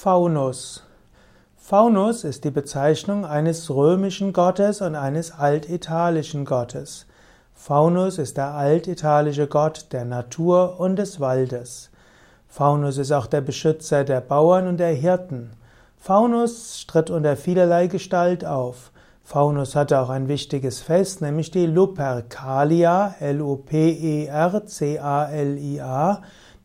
Faunus. Faunus ist die Bezeichnung eines römischen Gottes und eines altitalischen Gottes. Faunus ist der altitalische Gott der Natur und des Waldes. Faunus ist auch der Beschützer der Bauern und der Hirten. Faunus tritt unter vielerlei Gestalt auf. Faunus hatte auch ein wichtiges Fest, nämlich die Lupercalia, L-U-P-E-R-C-A-L-I-A.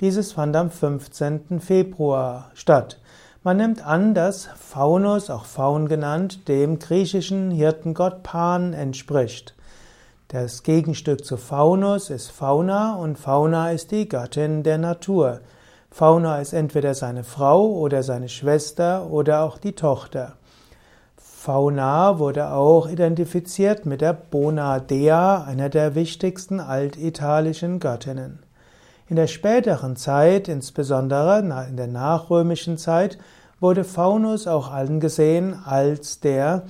Dieses fand am 15. Februar statt. Man nimmt an, dass Faunus, auch Faun genannt, dem griechischen Hirtengott Pan entspricht. Das Gegenstück zu Faunus ist Fauna und Fauna ist die Göttin der Natur. Fauna ist entweder seine Frau oder seine Schwester oder auch die Tochter. Fauna wurde auch identifiziert mit der Bona Dea, einer der wichtigsten altitalischen Göttinnen. In der späteren Zeit, insbesondere in der nachrömischen Zeit, wurde Faunus auch angesehen als der,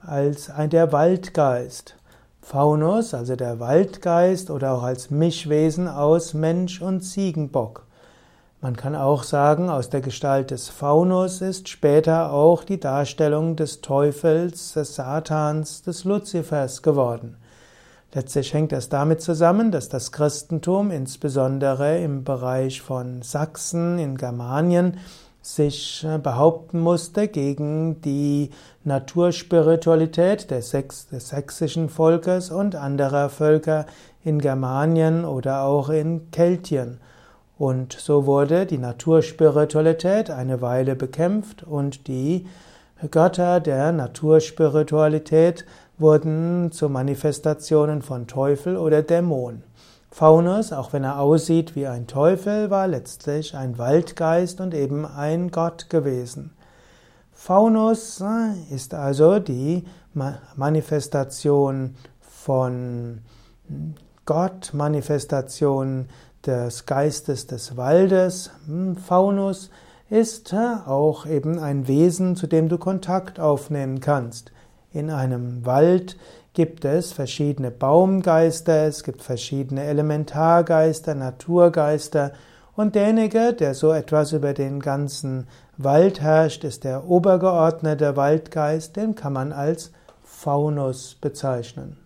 als ein der Waldgeist. Faunus, also der Waldgeist oder auch als Mischwesen aus Mensch und Ziegenbock. Man kann auch sagen, aus der Gestalt des Faunus ist später auch die Darstellung des Teufels, des Satans, des Luzifers geworden. Letztlich hängt das damit zusammen, dass das Christentum insbesondere im Bereich von Sachsen in Germanien sich äh, behaupten musste gegen die Naturspiritualität des, sächsischen Volkes und anderer Völker in Germanien oder auch in Keltien. Und so wurde die Naturspiritualität eine Weile bekämpft und die Götter der Naturspiritualität wurden zu Manifestationen von Teufel oder Dämon. Faunus, auch wenn er aussieht wie ein Teufel, war letztlich ein Waldgeist und eben ein Gott gewesen. Faunus äh, ist also die Manifestation von Gott, Manifestation des Geistes des Waldes. Hm, Faunus ist äh, auch eben ein Wesen, zu dem du Kontakt aufnehmen kannst. In einem Wald gibt es verschiedene Baumgeister, es gibt verschiedene Elementargeister, Naturgeister und derjenige, der so etwas über den ganzen Wald herrscht, ist der obergeordnete Waldgeist, den kann man als Faunus bezeichnen.